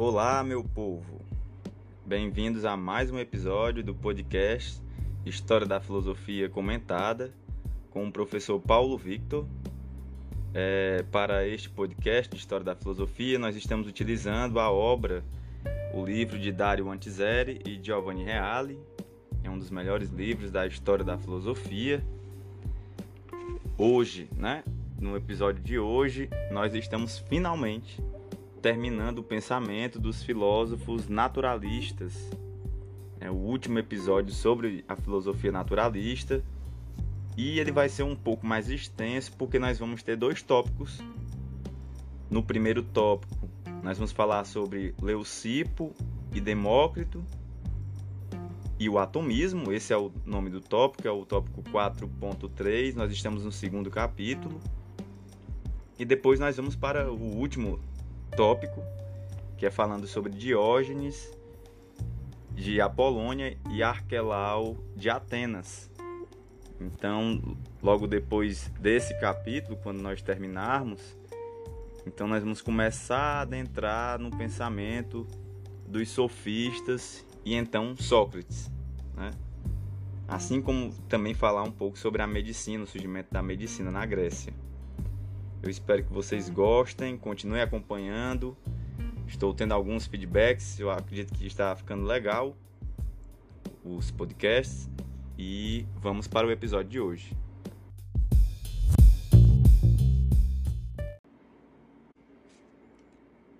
Olá, meu povo! Bem-vindos a mais um episódio do podcast História da Filosofia Comentada com o professor Paulo Victor. É, para este podcast História da Filosofia, nós estamos utilizando a obra, o livro de Dario Antiseri e Giovanni Reale. É um dos melhores livros da história da filosofia. Hoje, né, no episódio de hoje, nós estamos finalmente terminando o pensamento dos filósofos naturalistas. É o último episódio sobre a filosofia naturalista. E ele vai ser um pouco mais extenso porque nós vamos ter dois tópicos. No primeiro tópico, nós vamos falar sobre Leucipo e Demócrito e o atomismo. Esse é o nome do tópico, é o tópico 4.3. Nós estamos no segundo capítulo. E depois nós vamos para o último tópico, que é falando sobre Diógenes de Apolônia e Arquelau de Atenas. Então, logo depois desse capítulo, quando nós terminarmos, então nós vamos começar a adentrar no pensamento dos sofistas e então Sócrates, né? Assim como também falar um pouco sobre a medicina, o surgimento da medicina na Grécia. Eu espero que vocês gostem, continuem acompanhando. Estou tendo alguns feedbacks, eu acredito que está ficando legal os podcasts e vamos para o episódio de hoje.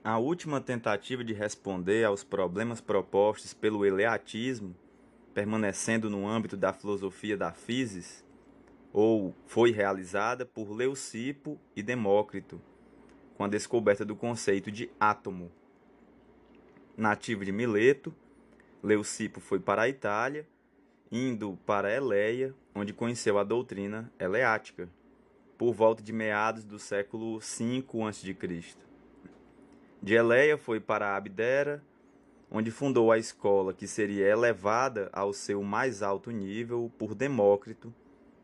A última tentativa de responder aos problemas propostos pelo eleatismo, permanecendo no âmbito da filosofia da physis, ou foi realizada por Leucipo e Demócrito, com a descoberta do conceito de átomo. Nativo de Mileto, Leucipo foi para a Itália, indo para Eleia, onde conheceu a doutrina eleática, por volta de meados do século V a.C. De Eleia foi para Abdera, onde fundou a escola que seria elevada ao seu mais alto nível por Demócrito,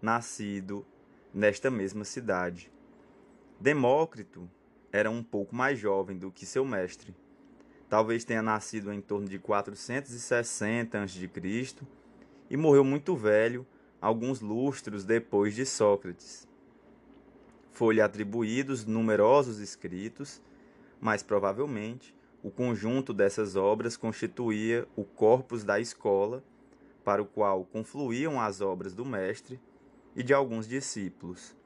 nascido nesta mesma cidade. Demócrito era um pouco mais jovem do que seu mestre. Talvez tenha nascido em torno de 460 a.C. e morreu muito velho, alguns lustros depois de Sócrates. Foi-lhe atribuídos numerosos escritos, mas provavelmente o conjunto dessas obras constituía o corpus da escola, para o qual confluíam as obras do mestre e de alguns discípulos.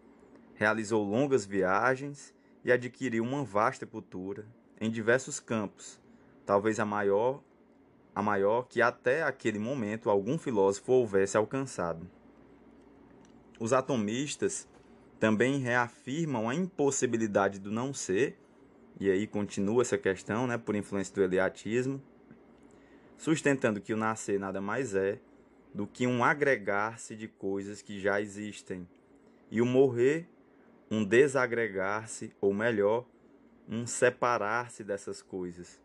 Realizou longas viagens e adquiriu uma vasta cultura em diversos campos, talvez a maior, a maior que até aquele momento algum filósofo houvesse alcançado. Os atomistas também reafirmam a impossibilidade do não ser, e aí continua essa questão, né, por influência do eleatismo, sustentando que o nascer nada mais é do que um agregar-se de coisas que já existem, e o morrer, um desagregar-se, ou melhor, um separar-se dessas coisas.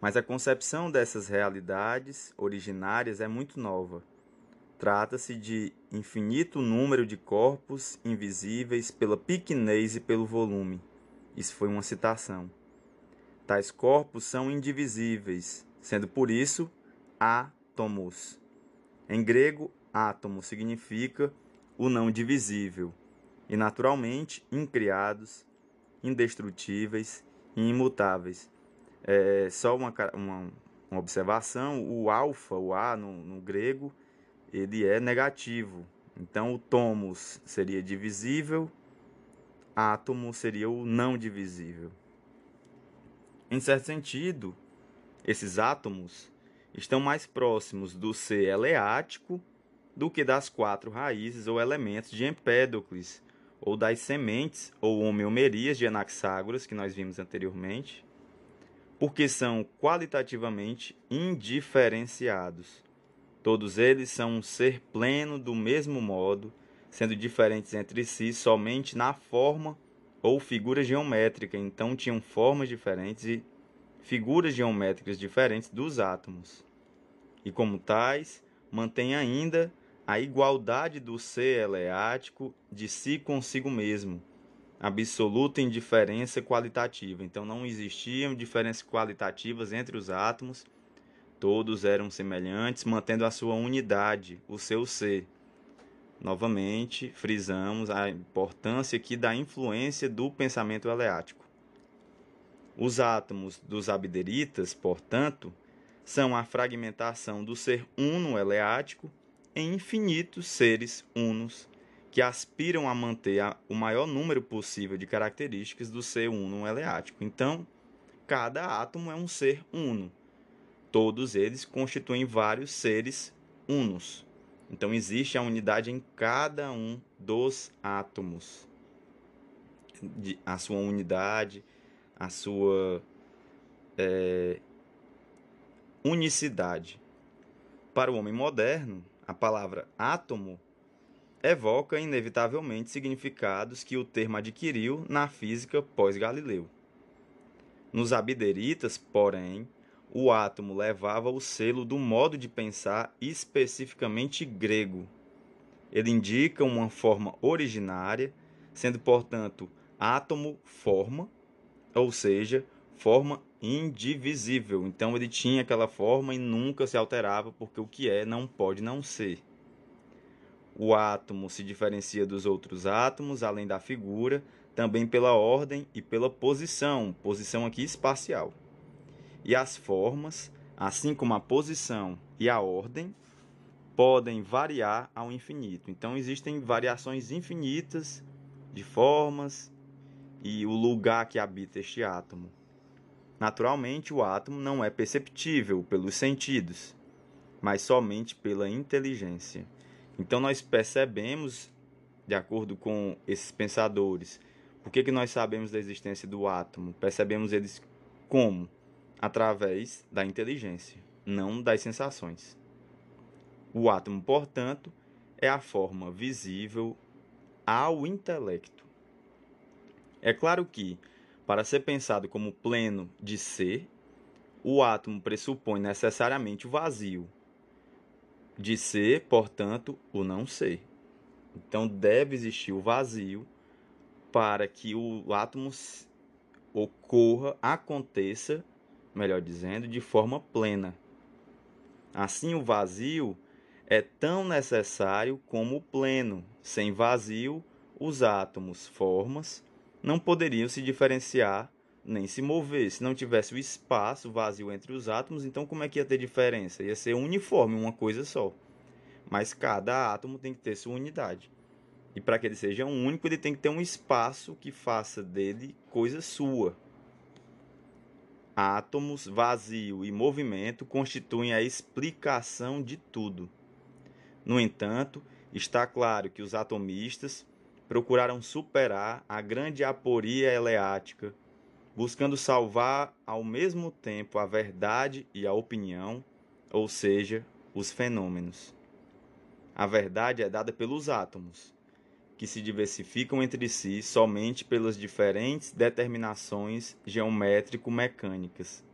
Mas a concepção dessas realidades originárias é muito nova. Trata-se de infinito número de corpos invisíveis pela pequenez e pelo volume. Isso foi uma citação. Tais corpos são indivisíveis, sendo por isso átomos. Em grego, átomo significa o não divisível, e naturalmente incriados, indestrutíveis e imutáveis. É, só uma, uma, uma observação: o alfa, o A no, no grego, ele é negativo. Então, o tomos seria divisível, átomo seria o não divisível. Em certo sentido, esses átomos estão mais próximos do ser eleático do que das quatro raízes ou elementos de Empédocles, ou das sementes ou homeomerias de Anaxágoras, que nós vimos anteriormente, porque são qualitativamente indiferenciados. Todos eles são um ser pleno do mesmo modo, sendo diferentes entre si somente na forma ou figura geométrica, então tinham formas diferentes e figuras geométricas diferentes dos átomos, e como tais, mantém ainda a igualdade do ser eleático de si consigo mesmo, absoluta indiferença qualitativa. Então não existiam diferenças qualitativas entre os átomos, todos eram semelhantes, mantendo a sua unidade, o seu ser. Novamente, frisamos a importância aqui da influência do pensamento eleático. Os átomos dos abderitas, portanto, são a fragmentação do ser uno eleático em infinitos seres unos que aspiram a manter a, o maior número possível de características do ser uno eleático. Então, cada átomo é um ser uno. Todos eles constituem vários seres unos. Então, existe a unidade em cada um dos átomos. a sua unidade, a sua é, unicidade. Para o homem moderno, a palavra átomo evoca inevitavelmente significados que o termo adquiriu na física pós-Galileu. Nos abderitas, porém, o átomo levava o selo do modo de pensar especificamente grego. Ele indica uma forma originária, sendo, portanto, átomo forma, ou seja, forma indivisível. Então ele tinha aquela forma e nunca se alterava, porque o que é não pode não ser. O átomo se diferencia dos outros átomos, além da figura, também pela ordem e pela posição, posição aqui espacial. E as formas, assim como a posição e a ordem, podem variar ao infinito. Então existem variações infinitas de formas e o lugar que habita este átomo. Naturalmente, o átomo não é perceptível pelos sentidos, mas somente pela inteligência. Então, nós percebemos, de acordo com esses pensadores, por que, que nós sabemos da existência do átomo? Percebemos eles como? Através da inteligência, não das sensações. O átomo, portanto, é a forma visível ao intelecto. É claro que, para ser pensado como pleno de ser, o átomo pressupõe necessariamente o vazio. De ser, portanto, o não ser. Então deve existir o vazio para que o átomo ocorra, aconteça, melhor dizendo, de forma plena. Assim, o vazio é tão necessário como o pleno. Sem vazio, os átomos, formas, não poderiam se diferenciar nem se mover. Se não tivesse o espaço vazio entre os átomos, então como é que ia ter diferença? Ia ser uniforme, uma coisa só. Mas cada átomo tem que ter sua unidade. E para que ele seja único, ele tem que ter um espaço que faça dele coisa sua. Átomos, vazio e movimento constituem a explicação de tudo. No entanto, está claro que os atomistas procuraram superar a grande aporia eleática, buscando salvar ao mesmo tempo a verdade e a opinião, ou seja, os fenômenos. A verdade é dada pelos átomos, que se diversificam entre si somente pelas diferentes determinações geométrico-mecânicas,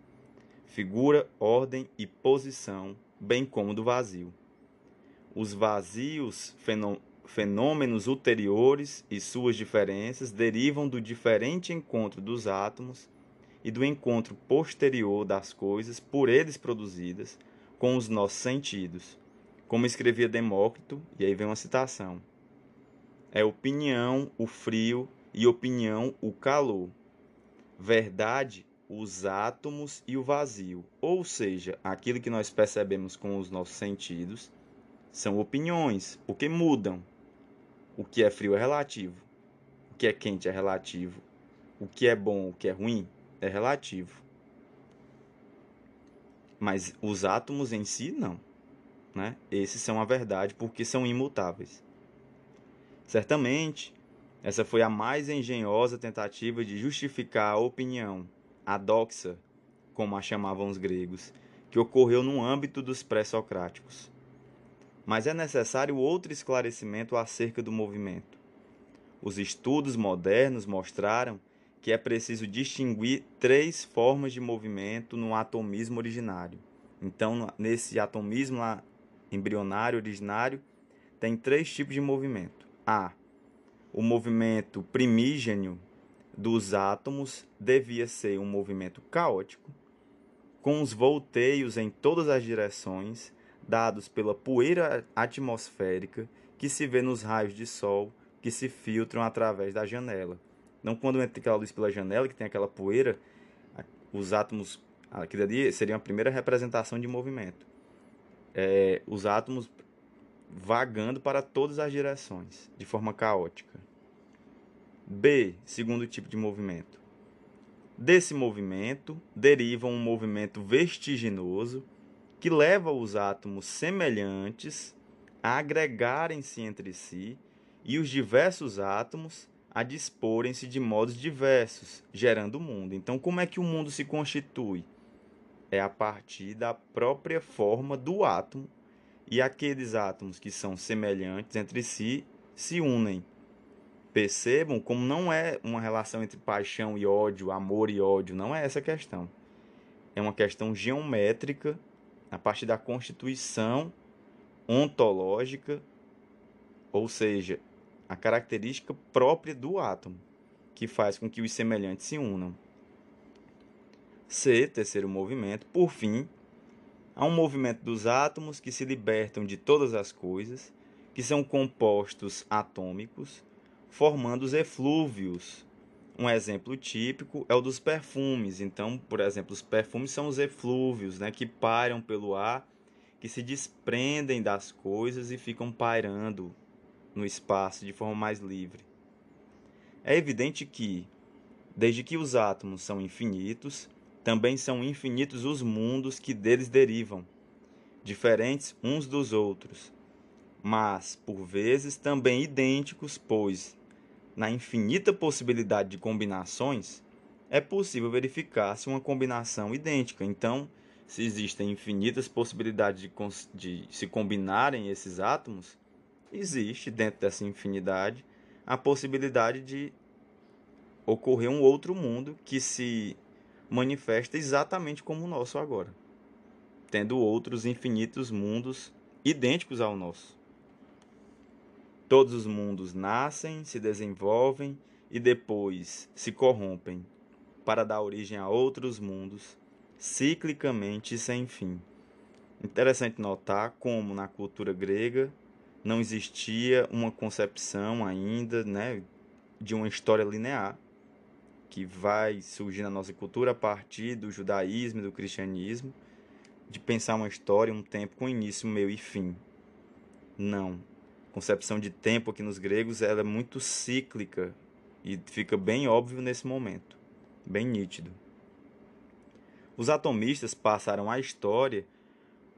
figura, ordem e posição, bem como do vazio. Os vazios fenômenos ulteriores e suas diferenças derivam do diferente encontro dos átomos e do encontro posterior das coisas por eles produzidas com os nossos sentidos. Como escrevia Demócrito, e aí vem uma citação: É opinião o frio e opinião o calor. Verdade, os átomos e o vazio, ou seja, aquilo que nós percebemos com os nossos sentidos, são opiniões, porque mudam, o que é frio é relativo. O que é quente é relativo. O que é bom, o que é ruim é relativo. Mas os átomos em si, não. Né? Esses são a verdade porque são imutáveis. Certamente, essa foi a mais engenhosa tentativa de justificar a opinião, a doxa, como a chamavam os gregos, que ocorreu no âmbito dos pré-socráticos mas é necessário outro esclarecimento acerca do movimento. Os estudos modernos mostraram que é preciso distinguir três formas de movimento no atomismo originário. Então, nesse atomismo embrionário originário, tem três tipos de movimento. A. o movimento primígenio dos átomos devia ser um movimento caótico, com os volteios em todas as direções, dados pela poeira atmosférica que se vê nos raios de sol que se filtram através da janela. Então, quando entra aquela luz pela janela, que tem aquela poeira, os átomos, aquilo ali seria a primeira representação de movimento. É, os átomos vagando para todas as direções, de forma caótica. B, segundo tipo de movimento. Desse movimento deriva um movimento vertiginoso que leva os átomos semelhantes a agregarem-se entre si e os diversos átomos a disporem-se de modos diversos, gerando o mundo. Então, como é que o mundo se constitui? É a partir da própria forma do átomo e aqueles átomos que são semelhantes entre si se unem. Percebam como não é uma relação entre paixão e ódio, amor e ódio, não é essa a questão. É uma questão geométrica a partir da constituição ontológica, ou seja, a característica própria do átomo, que faz com que os semelhantes se unam. C, terceiro movimento, por fim, Há um movimento dos átomos que se libertam de todas as coisas, que são compostos atômicos, formando os eflúvios. Um exemplo típico é o dos perfumes. Então, por exemplo, os perfumes são os eflúvios, né, que pairam pelo ar, que se desprendem das coisas e ficam pairando no espaço de forma mais livre. É evidente que, desde que os átomos são infinitos, também são infinitos os mundos que deles derivam, diferentes uns dos outros, mas, por vezes, também idênticos, pois, na infinita possibilidade de combinações, é possível verificar se uma combinação idêntica. Então, se existem infinitas possibilidades de, de se combinarem esses átomos, existe dentro dessa infinidade a possibilidade de ocorrer um outro mundo que se manifesta exatamente como o nosso agora, tendo outros infinitos mundos idênticos ao nosso. Todos os mundos nascem, se desenvolvem e depois se corrompem para dar origem a outros mundos, ciclicamente sem fim. Interessante notar como na cultura grega não existia uma concepção ainda né, de uma história linear, que vai surgir na nossa cultura a partir do judaísmo e do cristianismo, de pensar uma história, um tempo com início, meio e fim. Não. A concepção de tempo aqui nos gregos ela é muito cíclica e fica bem óbvio nesse momento, bem nítido. Os atomistas passaram a história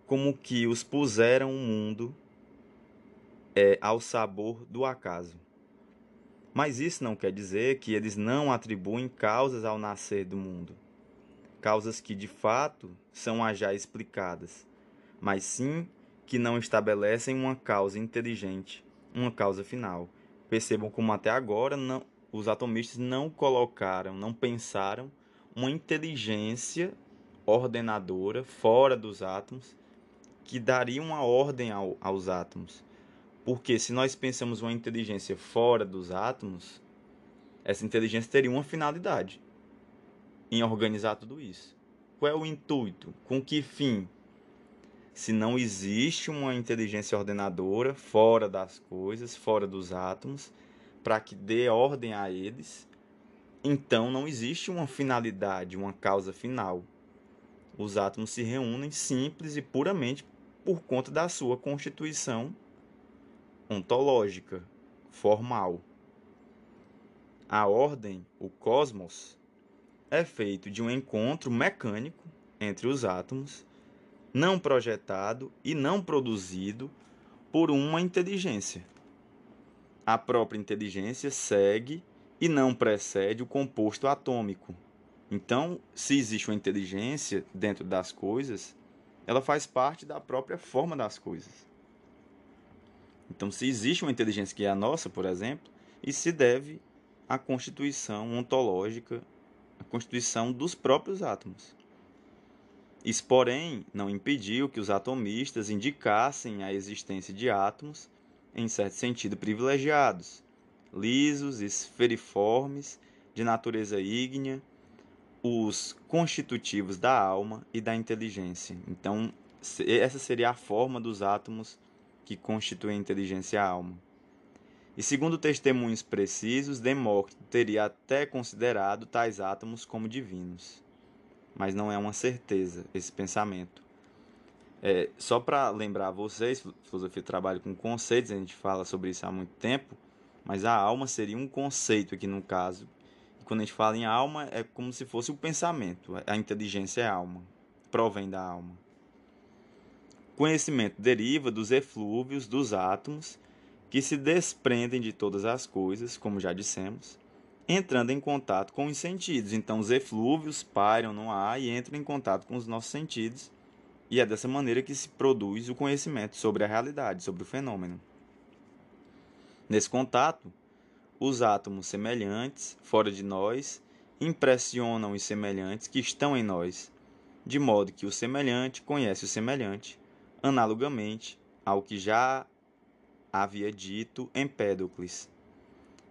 como que os puseram o mundo é, ao sabor do acaso. Mas isso não quer dizer que eles não atribuem causas ao nascer do mundo. Causas que de fato são as já explicadas, mas sim que não estabelecem uma causa inteligente, uma causa final. Percebam como até agora não, os atomistas não colocaram, não pensaram uma inteligência ordenadora fora dos átomos que daria uma ordem ao, aos átomos. Porque se nós pensamos uma inteligência fora dos átomos, essa inteligência teria uma finalidade em organizar tudo isso. Qual é o intuito? Com que fim? Se não existe uma inteligência ordenadora fora das coisas, fora dos átomos, para que dê ordem a eles, então não existe uma finalidade, uma causa final. Os átomos se reúnem simples e puramente por conta da sua constituição ontológica, formal. A ordem, o cosmos, é feito de um encontro mecânico entre os átomos, não projetado e não produzido por uma inteligência. A própria inteligência segue e não precede o composto atômico. Então, se existe uma inteligência dentro das coisas, ela faz parte da própria forma das coisas. Então, se existe uma inteligência que é a nossa, por exemplo, isso se deve à constituição ontológica, à constituição dos próprios átomos. Isso, porém, não impediu que os atomistas indicassem a existência de átomos, em certo sentido, privilegiados, lisos, esferiformes, de natureza ígnea, os constitutivos da alma e da inteligência. Então, essa seria a forma dos átomos que constituem a inteligência e a alma. E segundo testemunhos precisos, Demócrito teria até considerado tais átomos como divinos. Mas não é uma certeza esse pensamento. É, só para lembrar vocês, filosofia trabalha com conceitos, a gente fala sobre isso há muito tempo, mas a alma seria um conceito aqui no caso. E quando a gente fala em alma, é como se fosse o pensamento. A inteligência é alma, provém da alma. Conhecimento deriva dos eflúvios dos átomos que se desprendem de todas as coisas, como já dissemos, entrando em contato com os sentidos. Então, os eflúvios pairam no ar e entram em contato com os nossos sentidos, e é dessa maneira que se produz o conhecimento sobre a realidade, sobre o fenômeno. Nesse contato, os átomos semelhantes, fora de nós, impressionam os semelhantes que estão em nós, de modo que o semelhante conhece o semelhante, analogamente ao que já havia dito Empédocles.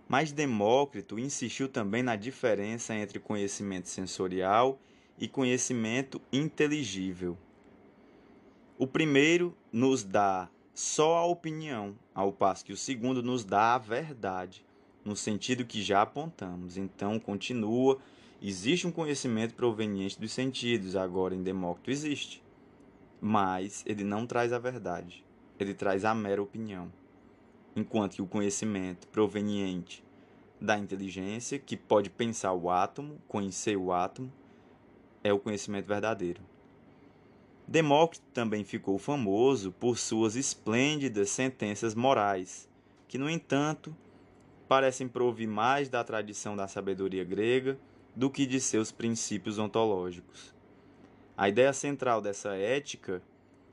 Mas Demócrito insistiu também na diferença entre conhecimento sensorial e conhecimento inteligível. O primeiro nos dá só a opinião, ao passo que o segundo nos dá a verdade, no sentido que já apontamos. Então, continua: existe um conhecimento proveniente dos sentidos, agora em Demócrito existe, mas ele não traz a verdade, ele traz a mera opinião enquanto que o conhecimento proveniente da inteligência, que pode pensar o átomo, conhecer o átomo, é o conhecimento verdadeiro. Demócrito também ficou famoso por suas esplêndidas sentenças morais, que, no entanto, parecem provir mais da tradição da sabedoria grega do que de seus princípios ontológicos. A ideia central dessa ética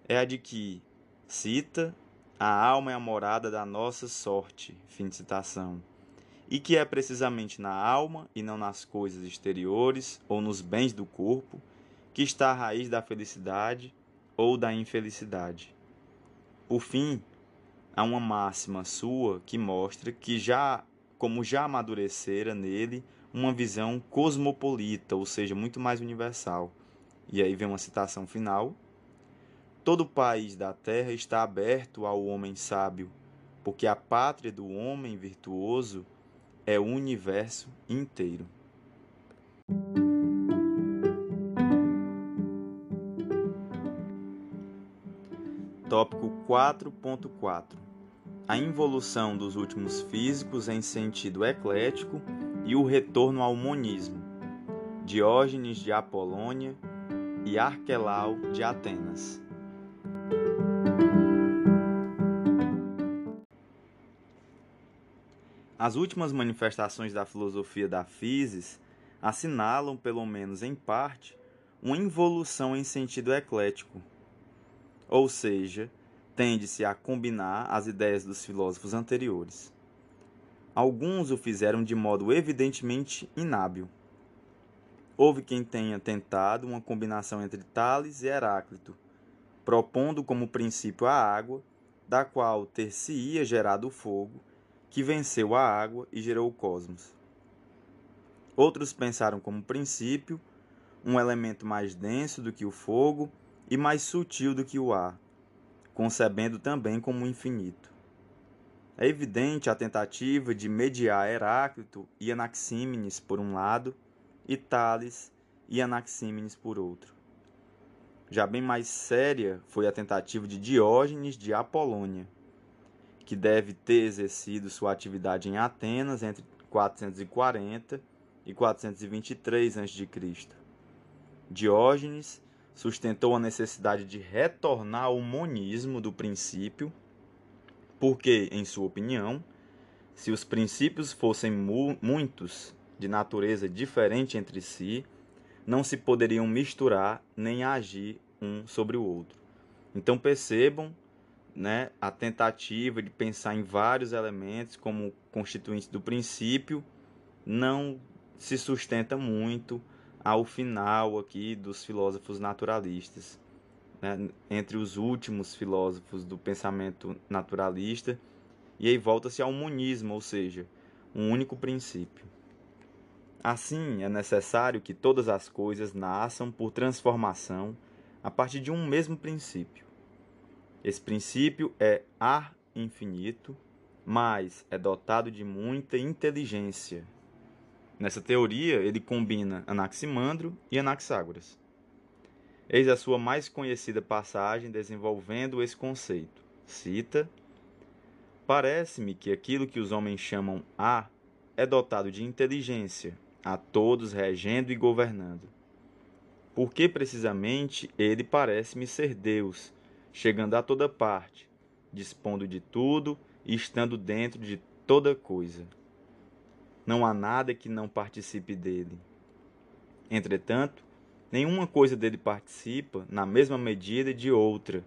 é a de que, cita, a alma é a morada da nossa sorte. Fim de citação. E que é precisamente na alma e não nas coisas exteriores ou nos bens do corpo que está a raiz da felicidade ou da infelicidade. Por fim, há uma máxima sua que mostra que já como já amadurecera nele uma visão cosmopolita, ou seja, muito mais universal. E aí vem uma citação final Todo o país da terra está aberto ao homem sábio, porque a pátria do homem virtuoso é o universo inteiro. Tópico 4.4 A involução dos últimos físicos em sentido eclético e o retorno ao monismo. Diógenes de Apolônia e Arquelau de Atenas. As últimas manifestações da filosofia da physis assinalam, pelo menos em parte, uma involução em sentido eclético, ou seja, tende-se a combinar as ideias dos filósofos anteriores. Alguns o fizeram de modo evidentemente inábil. Houve quem tenha tentado uma combinação entre Tales e Heráclito, propondo como princípio a água, da qual ter-se-ia gerado o fogo, que venceu a água e gerou o cosmos. Outros pensaram como princípio um elemento mais denso do que o fogo e mais sutil do que o ar, concebendo também como infinito. É evidente a tentativa de mediar Heráclito e Anaxímenes por um lado e Tales e Anaxímenes por outro. Já bem mais séria foi a tentativa de Diógenes de Apolônia, que deve ter exercido sua atividade em Atenas entre 440 e 423 a.C. Diógenes sustentou a necessidade de retornar ao monismo do princípio, porque, em sua opinião, se os princípios fossem mu muitos, de natureza diferente entre si, não se poderiam misturar nem agir um sobre o outro. Então percebam né, a tentativa de pensar em vários elementos como constituintes do princípio não se sustenta muito ao final aqui dos filósofos naturalistas. Né, entre os últimos filósofos do pensamento naturalista, e aí volta-se ao monismo, ou seja, um único princípio. Assim, é necessário que todas as coisas nasçam por transformação a partir de um mesmo princípio. Esse princípio é ar infinito, mas é dotado de muita inteligência. Nessa teoria, ele combina Anaximandro e Anaxágoras. Eis a sua mais conhecida passagem desenvolvendo esse conceito. Cita: Parece-me que aquilo que os homens chamam A é dotado de inteligência, a todos regendo e governando. Porque precisamente ele parece-me ser Deus, chegando a toda parte, dispondo de tudo e estando dentro de toda coisa. Não há nada que não participe dele. Entretanto, nenhuma coisa dele participa na mesma medida de outra,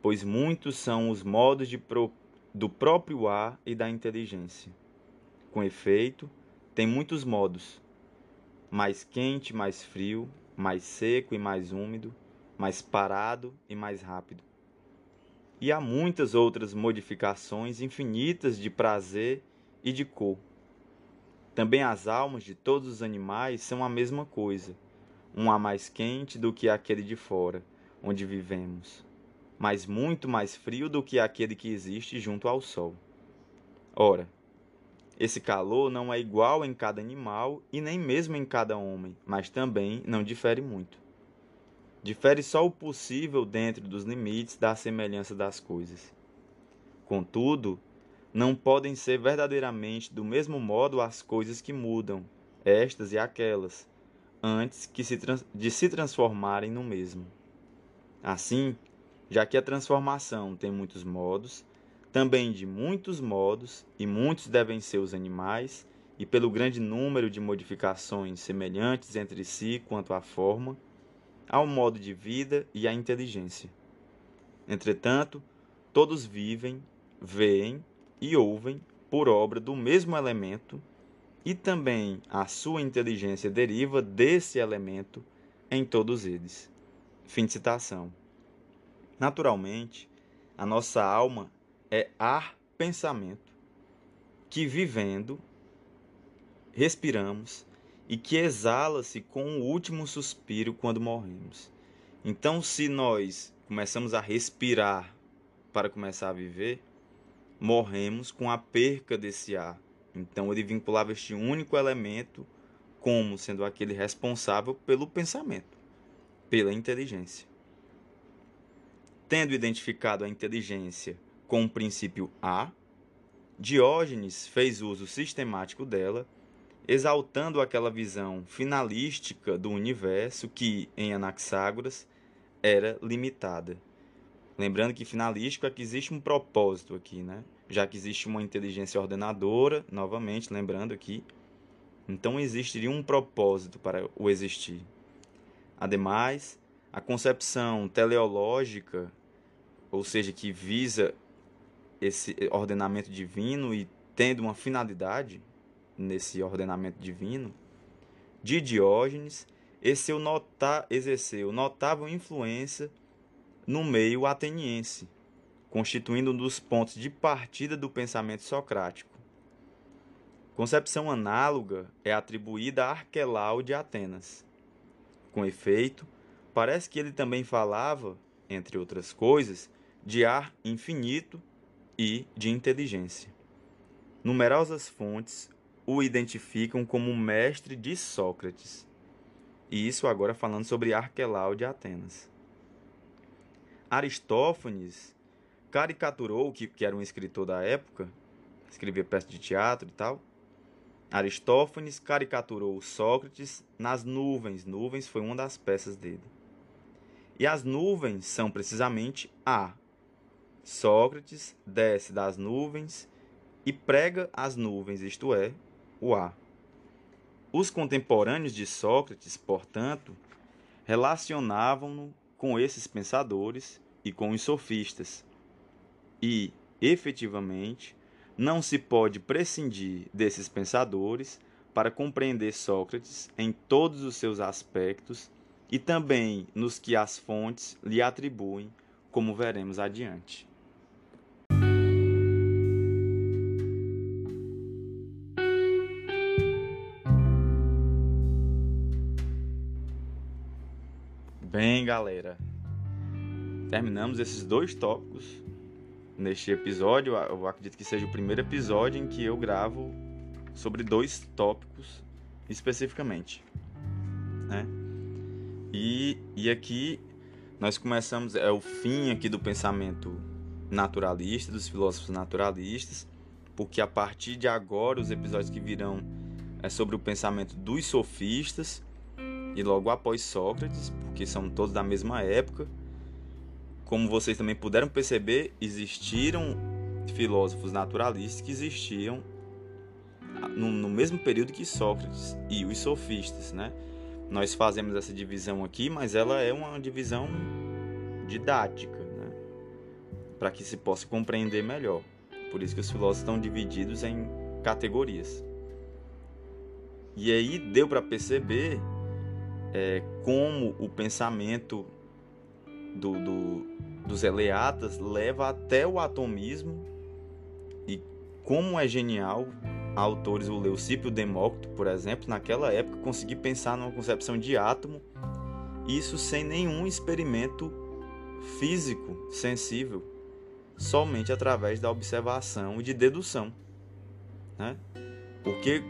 pois muitos são os modos pro, do próprio ar e da inteligência. Com efeito, tem muitos modos: mais quente, mais frio, mais seco e mais úmido, mais parado e mais rápido. E há muitas outras modificações infinitas de prazer e de cor. Também as almas de todos os animais são a mesma coisa. Um há mais quente do que aquele de fora, onde vivemos, mas muito mais frio do que aquele que existe junto ao sol. Ora, esse calor não é igual em cada animal e nem mesmo em cada homem, mas também não difere muito. Difere só o possível dentro dos limites da semelhança das coisas. Contudo, não podem ser verdadeiramente do mesmo modo as coisas que mudam, estas e aquelas, antes que se de se transformarem no mesmo. Assim, já que a transformação tem muitos modos, também de muitos modos, e muitos devem ser os animais, e pelo grande número de modificações semelhantes entre si quanto à forma, ao modo de vida e à inteligência. Entretanto, todos vivem, veem e ouvem por obra do mesmo elemento, e também a sua inteligência deriva desse elemento em todos eles. Fim de citação. Naturalmente, a nossa alma é ar-pensamento, que vivendo, respiramos e que exala-se com o último suspiro quando morremos. Então, se nós começamos a respirar para começar a viver, morremos com a perca desse ar. Então ele vinculava este único elemento como sendo aquele responsável pelo pensamento, pela inteligência. Tendo identificado a inteligência com o princípio A, Diógenes fez uso sistemático dela, exaltando aquela visão finalística do universo que, em Anaxágoras, era limitada. Lembrando que finalístico é que existe um propósito aqui, né? Já que existe uma inteligência ordenadora, novamente lembrando aqui, então existiria um propósito para o existir. Ademais, a concepção teleológica, ou seja, que visa esse ordenamento divino e tendo uma finalidade nesse ordenamento divino, de Diógenes, exerceu, exerceu notável influência no meio ateniense, constituindo um dos pontos de partida do pensamento socrático. Concepção análoga é atribuída a Arquelau de Atenas. Com efeito, parece que ele também falava, entre outras coisas, de ar infinito e de inteligência. Numerosas fontes o identificam como mestre de Sócrates. E isso agora falando sobre Arquelau de Atenas. Aristófanes caricaturou, que, que era um escritor da época, escrevia peças de teatro e tal. Aristófanes caricaturou Sócrates nas nuvens. Nuvens foi uma das peças dele. E as nuvens são precisamente A. Sócrates desce das nuvens e prega as nuvens, isto é, o A. Os contemporâneos de Sócrates, portanto, relacionavam-no com esses pensadores e com os sofistas. E, efetivamente, não se pode prescindir desses pensadores para compreender Sócrates em todos os seus aspectos e também nos que as fontes lhe atribuem, como veremos adiante. Galera, terminamos esses dois tópicos neste episódio. Eu acredito que seja o primeiro episódio em que eu gravo sobre dois tópicos especificamente, né? E, e aqui nós começamos é o fim aqui do pensamento naturalista, dos filósofos naturalistas, porque a partir de agora os episódios que virão é sobre o pensamento dos sofistas e logo após Sócrates, porque são todos da mesma época. Como vocês também puderam perceber, existiram filósofos naturalistas que existiam no, no mesmo período que Sócrates e os sofistas, né? Nós fazemos essa divisão aqui, mas ela é uma divisão didática, né? Para que se possa compreender melhor. Por isso que os filósofos estão divididos em categorias. E aí deu para perceber é, como o pensamento do, do, dos eleatas leva até o atomismo e como é genial autores, o Leucípio Demócrito, por exemplo, naquela época conseguir pensar numa concepção de átomo, isso sem nenhum experimento físico sensível, somente através da observação e de dedução. Né? Porque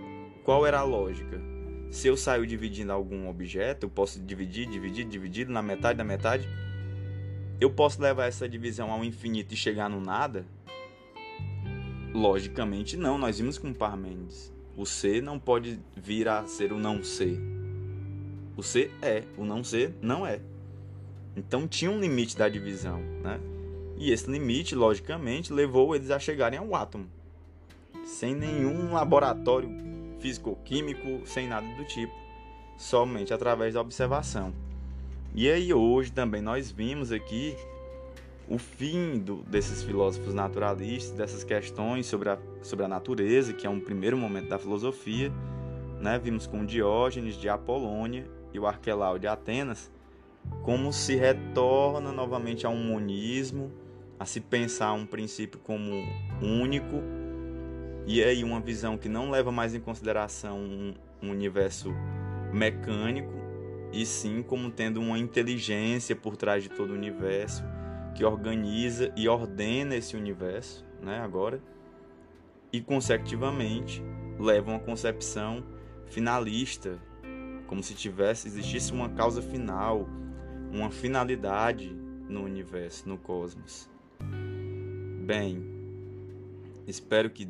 qual era a lógica? Se eu saio dividindo algum objeto, eu posso dividir, dividir, dividir na metade da metade. Eu posso levar essa divisão ao infinito e chegar no nada? Logicamente não, nós vimos com Parmênides. O ser não pode vir a ser o não ser. O ser é, o não ser não é. Então tinha um limite da divisão, né? E esse limite, logicamente, levou eles a chegarem ao átomo, sem nenhum laboratório físico-químico, sem nada do tipo, somente através da observação. E aí hoje também nós vimos aqui o fim do, desses filósofos naturalistas, dessas questões sobre a, sobre a natureza, que é um primeiro momento da filosofia. Né? Vimos com Diógenes de Apolônia e o Arquelau de Atenas, como se retorna novamente a um monismo, a se pensar um princípio como único e aí uma visão que não leva mais em consideração um, um universo mecânico, e sim como tendo uma inteligência por trás de todo o universo que organiza e ordena esse universo, né, agora, e consecutivamente leva uma concepção finalista, como se tivesse existisse uma causa final, uma finalidade no universo, no cosmos. Bem, espero que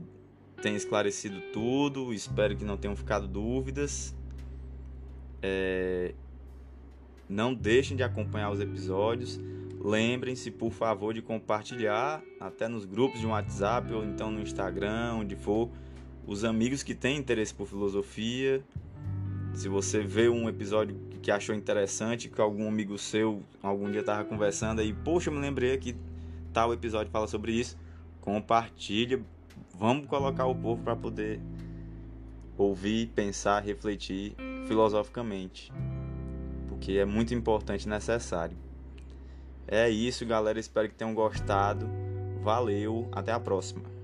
tenha esclarecido tudo. Espero que não tenham ficado dúvidas. É... Não deixem de acompanhar os episódios. Lembrem-se, por favor, de compartilhar até nos grupos de WhatsApp ou então no Instagram, onde for, os amigos que têm interesse por filosofia. Se você vê um episódio que achou interessante, que algum amigo seu algum dia estava conversando aí, poxa, eu me lembrei que tal episódio fala sobre isso, compartilhe Vamos colocar o povo para poder ouvir, pensar, refletir filosoficamente, porque é muito importante e necessário. É isso, galera. Espero que tenham gostado. Valeu, até a próxima.